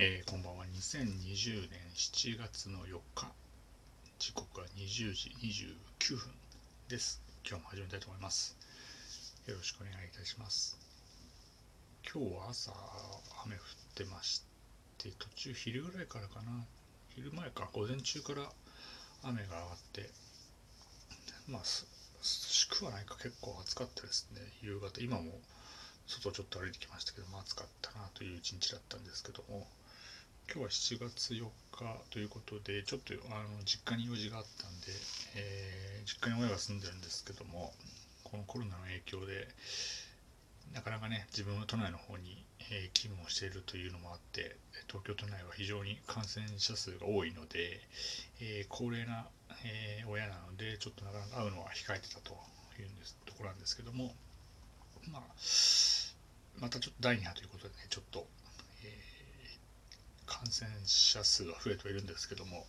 えー、こんばんは。2020年7月の4日、時刻は20時29分です。今日も始めたいと思います。よろしくお願いいたします。今日は朝、雨降ってまして、途中昼ぐらいからかな、昼前か、午前中から雨が上がって、まあ、涼しくはないか、結構暑かったですね、夕方。今も外ちょっと歩いてきましたけども、暑かったなという一日だったんですけども、今日は7月4日ということで、ちょっとあの実家に用事があったんで、えー、実家に親が住んでるんですけども、このコロナの影響で、なかなかね、自分は都内の方に、えー、勤務をしているというのもあって、東京都内は非常に感染者数が多いので、えー、高齢な、え、親なので、ちょっとなかなか会うのは控えてたというんですところなんですけども、まあ、またちょっと第2波ということでね、ちょっと感染者数は増えてはいるんですけども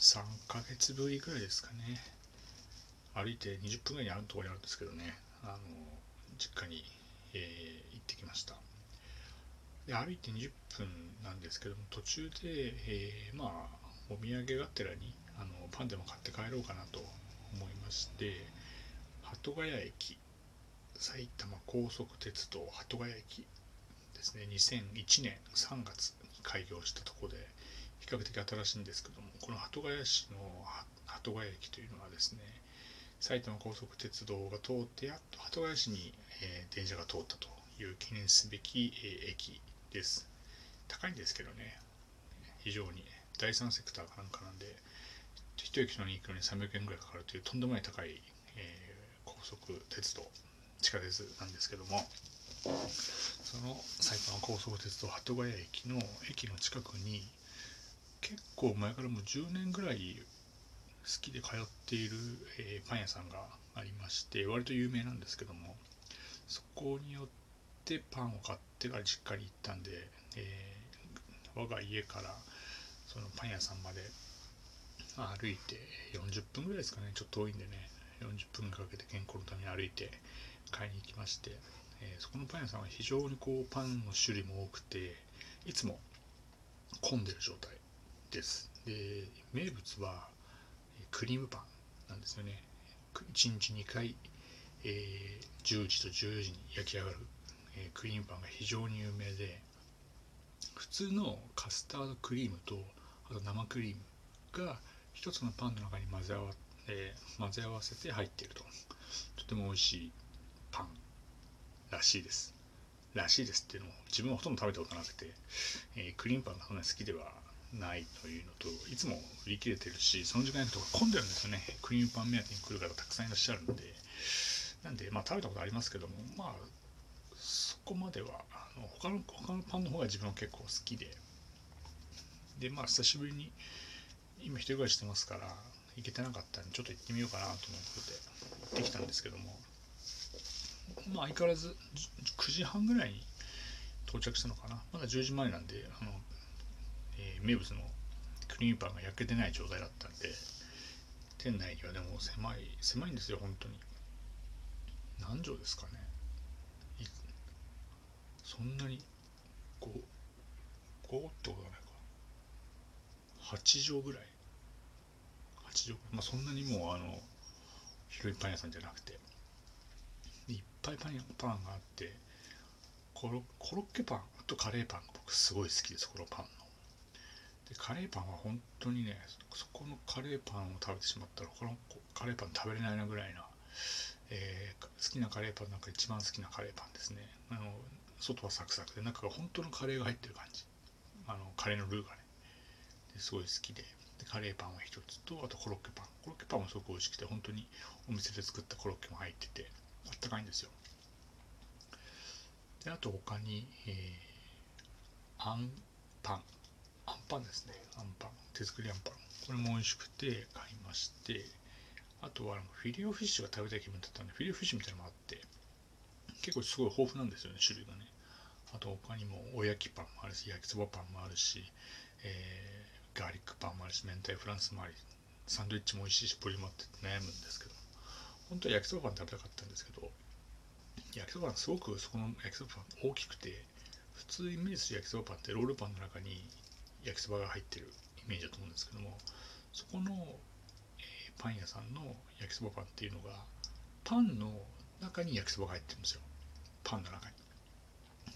3ヶ月ぶりぐらいですかね。歩いて20分ぐらいにあるところにあるんですけどね。あの実家に、えー、行ってきました。で歩いて20分なんですけども途中で、えー、まあお土産がてらにあのパンでも買って帰ろうかなと思いまして鳩ヶ谷駅埼玉高速鉄道鳩ヶ谷駅ですね。2001年3月開業したとこで比較的新しいんですけどもこの鳩ヶ谷市の鳩ヶ谷駅というのはですね埼玉高速鉄道が通ってやっと鳩ヶ谷市に、え、電車が通ったという記念すべき、え、駅です。高いんですけどね非常に。第三セクターかなんかなんで一駅のに行くのに300円ぐらいかかるというとんでもない高い、え、高速鉄道地下鉄なんですけどもその埼玉高速鉄道鳩ヶ谷駅の駅の近くに結構前からもう10年ぐらい好きで通っている、えー、パン屋さんがありまして割と有名なんですけどもそこによってパンを買ってから実家に行ったんで、えー、我が家からそのパン屋さんまで歩いて40分ぐらいですかね。ちょっと遠いんでね。40分かけて健康のために歩いて買いに行きまして。えー、そこのパン屋さんは非常にこうパンの種類も多くていつも混んでる状態です。で名物はクリームパンなんですよね。1日2回、えー、10時と14時に焼き上がる、えー、クリームパンが非常に有名で普通のカスタードクリームとあと生クリームが一つのパンの中に混ぜ合わ,、えー、混ぜ合わせて入っていると。とても美味しいパン。らしいです。らしいですっていうのも自分はほとんど食べたことなくて、えー、クリームパンがそんなに好きではないというのといつも売り切れてるしその時間とか混んでるんですよね。クリームパン目当てに来る方たくさんいらっしゃるんで。なんでまあ食べたことありますけどもまあそこまではあの他の他のパンの方が自分は結構好きで。でまあ久しぶりに今一人暮らししてますから行けてなかったんでちょっと行ってみようかなと思って行ってきたんですけども。まあ相変わらず9時半ぐらいに到着したのかな。まだ10時前なんであの、えー、名物のクリームパンが焼けてない状態だったんで店内にはでも狭い狭いんですよ本当に。何畳ですかね。そんなに5 5ってことはないか。8畳ぐらい。8畳。まあそんなにもうあの広いパン屋さんじゃなくて。いっぱいパンパンがあってコロコロッケパンとカレーパンが僕すごい好きですこのパンの。でカレーパンは本当にねそこのカレーパンを食べてしまったらこのカレーパン食べれないなぐらいな、えー、好きなカレーパンなんか一番好きなカレーパンですね。あの外はサクサクで中が本当のカレーが入ってる感じ。あのカレーのルーがね。すごい好きで。でカレーパンは一つとあとコロッケパン。コロッケパンもすごく美味しくて本当にお店で作ったコロッケも入ってて。あったかいんですよ。であと他に、えー、あんパンあんパンですね。あんパン手作りあんパンこれも美味しくて買いまして。あとはフィレオフィッシュが食べたい気分だったんでフィレオフィッシュみたいなのもあって結構すごい豊富なんですよね種類がね。あと他にもおやきパンもあるし焼きそばパンもあるし、えー、ガーリックパンもあるし明太フランスもありサンドイッチも美味しいしボリュームあって悩むんですけど。本当は焼きそばパン食べたかったんですけど焼きそばパンすごくそこの焼きそばパン大きくて普通イメージする焼きそばパンってロールパンの中に焼きそばが入ってるイメージだと思うんですけどもそこの、えー、パン屋さんの焼きそばパンっていうのがパンの中に焼きそばが入ってるんですよ。パンの中に。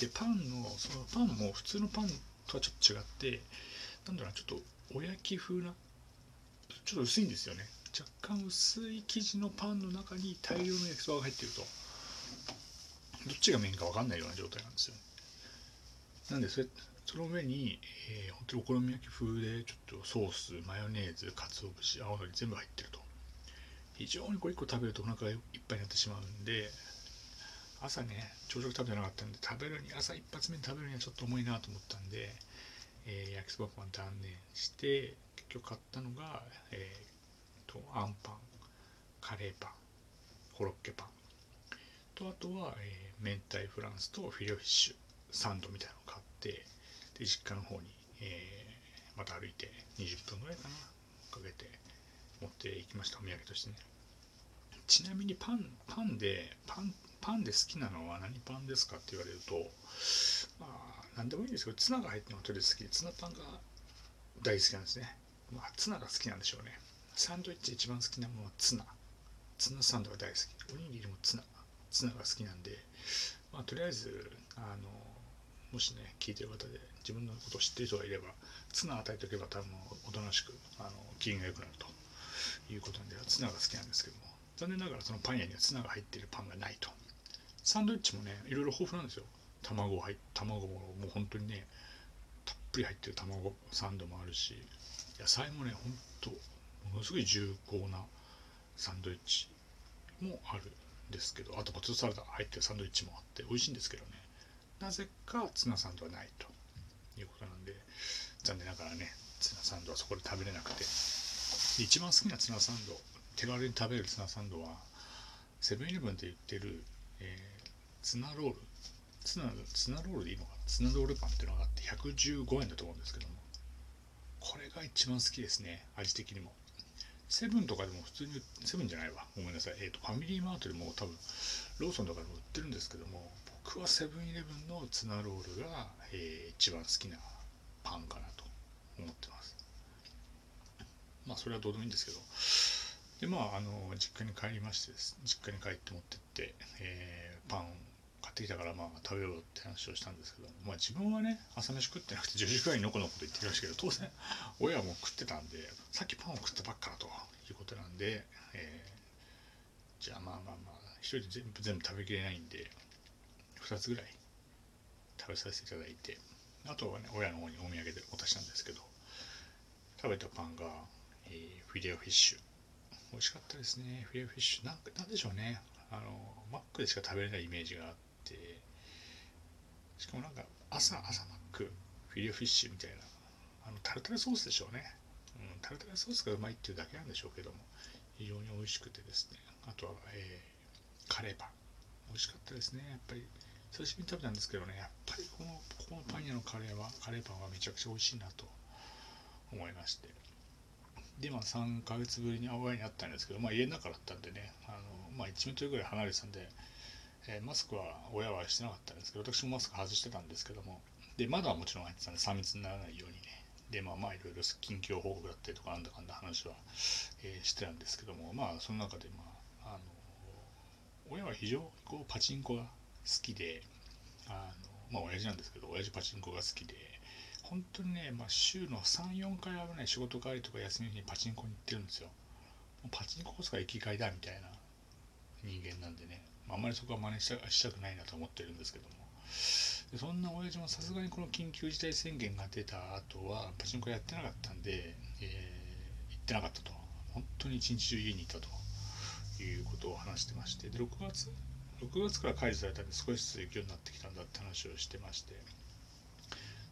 でパンのそのパンも普通のパンとはちょっと違ってなんだろうなちょっとお焼き風なちょっと薄いんですよね。若干薄い生地のパンの中に大量の焼きそばが入ってると。どっちがメインか分かんないような状態なんですよなんでそれその上に、えー、本当にお好み焼き風でちょっとソースマヨネーズ鰹節青のり全部入ってると。非常にこれ1個食べるとお腹がいっぱいになってしまうんで朝ね朝食食べてなかったんで食べるに朝一発目に食べるにはちょっと重いなと思ったんで、えー、焼きそばパン断念して結局買ったのが、えー、とあんパンカレーパンコロッケパン。とあとは、えー、明太フランスとフィレオフィッシュサンドみたいなのを買ってで実家の方に、えー、また歩いて20分ぐらいかなかけて持っていきました。お土産としてね。ちなみにパンパンでパンパンで好きなのは何パンですかって言われるとまあ何でもいいんですけどツナが入ってるのがとりあえず好きでツナパンが大好きなんですね。まあツナが好きなんでしょうね。サンドイッチで一番好きなものはツナ。ツナサンドが大好き。おにぎりもツナ。ツナが好きなんでまあとりあえずあのもしね聞いてる方で自分のことを知ってる人がいればツナ与えておけば多分おとなしくあの機嫌が良くなると。いうことなんでツナが好きなんですけども。残念ながらそのパン屋にはツナが入っているパンがないと。サンドイッチもねいろいろ豊富なんですよ。卵入卵ももう本当にねたっぷり入ってる卵サンドもあるし野菜もねほんとものすごい重厚なサンドイッチもあるんですけどあとポテトサラダ入ってるサンドイッチもあって美味しいんですけどね。なぜかツナサンドはないと。いうことなんで残念ながらねツナサンドはそこで食べれなくて。一番好きなツナサンド手軽に食べるツナサンドはセブンイレブンで売ってる、えーツナロール。ツナツナロールでいいのかな？ツナロールパンっていうのがあって115円だと思うんですけども。これが一番好きですね味的にも。セブンとかでも普通にセブンじゃないわ。ごめんなさい、えーと、ファミリーマートでも多分ローソンとかでも売ってるんですけども僕はセブンイレブンのツナロールが、えー、一番好きなパンかなと思ってます。まあそれはどうでもいいんですけど。でまああの実家に帰りまして実家に帰って持ってって、えー、パンってきたからまあ食べようって話をしたんですけど、まあ、自分はね朝飯食ってなくて10時くらいにのこのこと言ってるらしいけど当然親も食ってたんでさっきパンを食ったばっかだということなんで、えー、じゃあまあまあまあ一人で全部全部食べきれないんで2つぐらい食べさせていただいてあとはね親の方にお土産で渡したんですけど食べたパンが、えー、フィレオフィッシュ。美味しかったですね。フィレオフィッシュ。なんなんでしょうね。あのマックでしか食べれないイメージがあってしかもなんか朝朝マックフィレオフィッシュみたいなあのタルタルソースでしょうね、うん、タルタルソースがうまいっていうだけなんでしょうけども非常に美味しくてですね。あとは、えー、カレーパン。美味しかったですね。やっぱり久しぶりに食べたんですけどね。やっぱりこのこのパン屋のカレーはカレーパンはめちゃくちゃ美味しいなと思いまして。でまあ3ヶ月ぶりに親に会ったんですけど、まあ、家の中だったんでねあのまあ、1メートルぐらい離れてたんで、えー、マスクは親はしてなかったんですけど私もマスク外してたんですけどもで窓はもちろん入ってたんで3密にならないようにね。でまあまあいろいろ近況報告だったりとかなんだかんだ話は、えー、してたんですけどもまあその中でまああの親は非常にこうパチンコが好きであのまあ親父なんですけど親父パチンコが好きで本当にね、まあ、週の34回はね仕事帰りとか休みの日にパチンコに行ってるんですよ。パチンコこそが生きがいだみたいな人間なんでね、あ、んまりそこは真似したしたくないなと思ってるんですけども。でそんな親父もさすがにこの緊急事態宣言が出た後はパチンコやってなかったんで、えー、行ってなかったと。本当に一日中家にいたということを話してまして。で6月6月から解除されたんで少しずつ行くようになってきたんだって話をしてまして。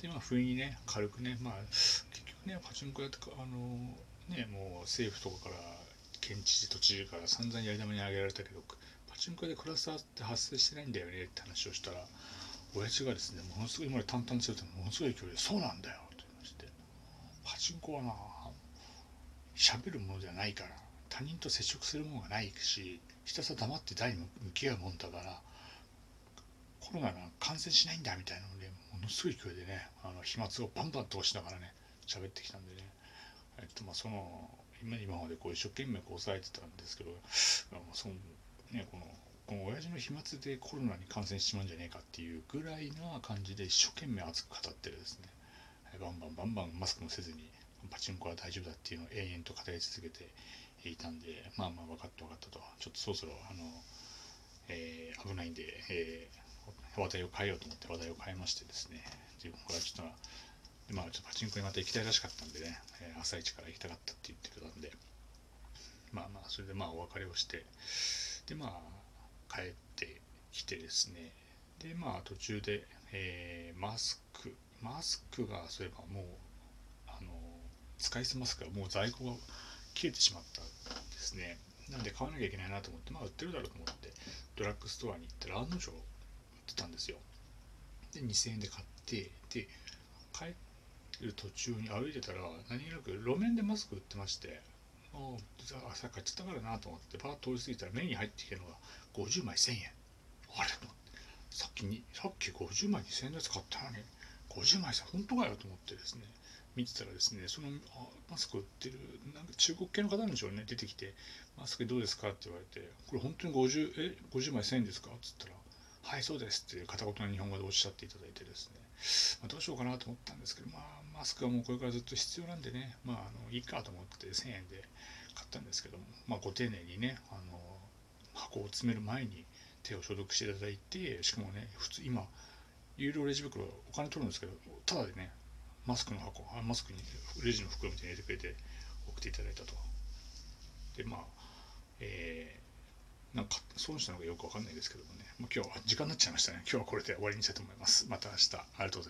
でまあ不意にね軽くねまあ結局ねパチンコやってあのねもう政府とかから県知事都知事から散々やり玉にあげられたけどチンコでクラスターって発生してないんだよねって話をしたら親父がですねものすごい今まで淡々とするとものすごい勢いで「そうなんだよ」と言いましてパチンコはな喋るものじゃないから他人と接触するものがないしひたすら黙って台に向き合うもんだからコロナが感染しないんだみたいなのでものすごい勢いでねあの飛沫をバンバン通しながらね喋ってきたんでねえっとまあその今までこう一生懸命こう抑えてたんですけどあそのねこのこの親父の飛沫でコロナに感染しちまうんじゃねえかっていうぐらいな感じで一生懸命熱く語ってるですね。バンバンバンバンマスクもせずにパチンコは大丈夫だっていうのを延々と語り続けていたんでまあまあ分かった分かったと。ちょっとそろそろあの、えー、危ないんで、えー、話題を変えようと思って話題を変えましてですね。でこれはちょっとまあちょっとパチンコにまた行きたいらしかったんでね、えー、朝一から行きたかったって言ってたんで。まあまあそれでまあお別れをしてでまあ帰ってきてですね。でまあ途中で、えー、マスク。マスクがそういえばもうあの使い捨てマスクがもう在庫が切れてしまったんですね。なんで買わなきゃいけないなと思ってまあ売ってるだろうと思ってドラッグストアに行ったら案の定売ってたんですよ。で2000円で買ってで帰る途中に歩いてたら何気なく路面でマスク売ってましてああ朝買っちゃったからなと思ってパッと通り過ぎたら目に入ってきたのが50枚1000円。あれ？と思って。さっきにさっき50枚2000円のやつ買ったのに50枚さ本当かよと思ってですね。見てたらですねそのマスク売ってるなんか中国系の方なんでしょうね。出てきて「マスクどうですか?」って言われて「これ本当に 50, え50枚1000円ですか?」っつったら「はいそうです」って片言の日本語でおっしゃっていただいてですね、まあ、どうしようかなと思ったんですけどまあマスクはもうこれからずっと必要なんでね。まああのいいかと思って1000円で買ったんですけども。まあご丁寧にねあの箱を詰める前に手を消毒していただいてしかもね普通今有料レジ袋お金取るんですけどただでねマスクの箱マスクにレジの袋みたいに入れてくれて送っていただいたと。でまあえー、なんか損したのかよくわかんないですけどもね、まあ、今日は時間になっちゃいましたね。今日はこれで終わりにしたいと思います。また明日。ありがとうございます。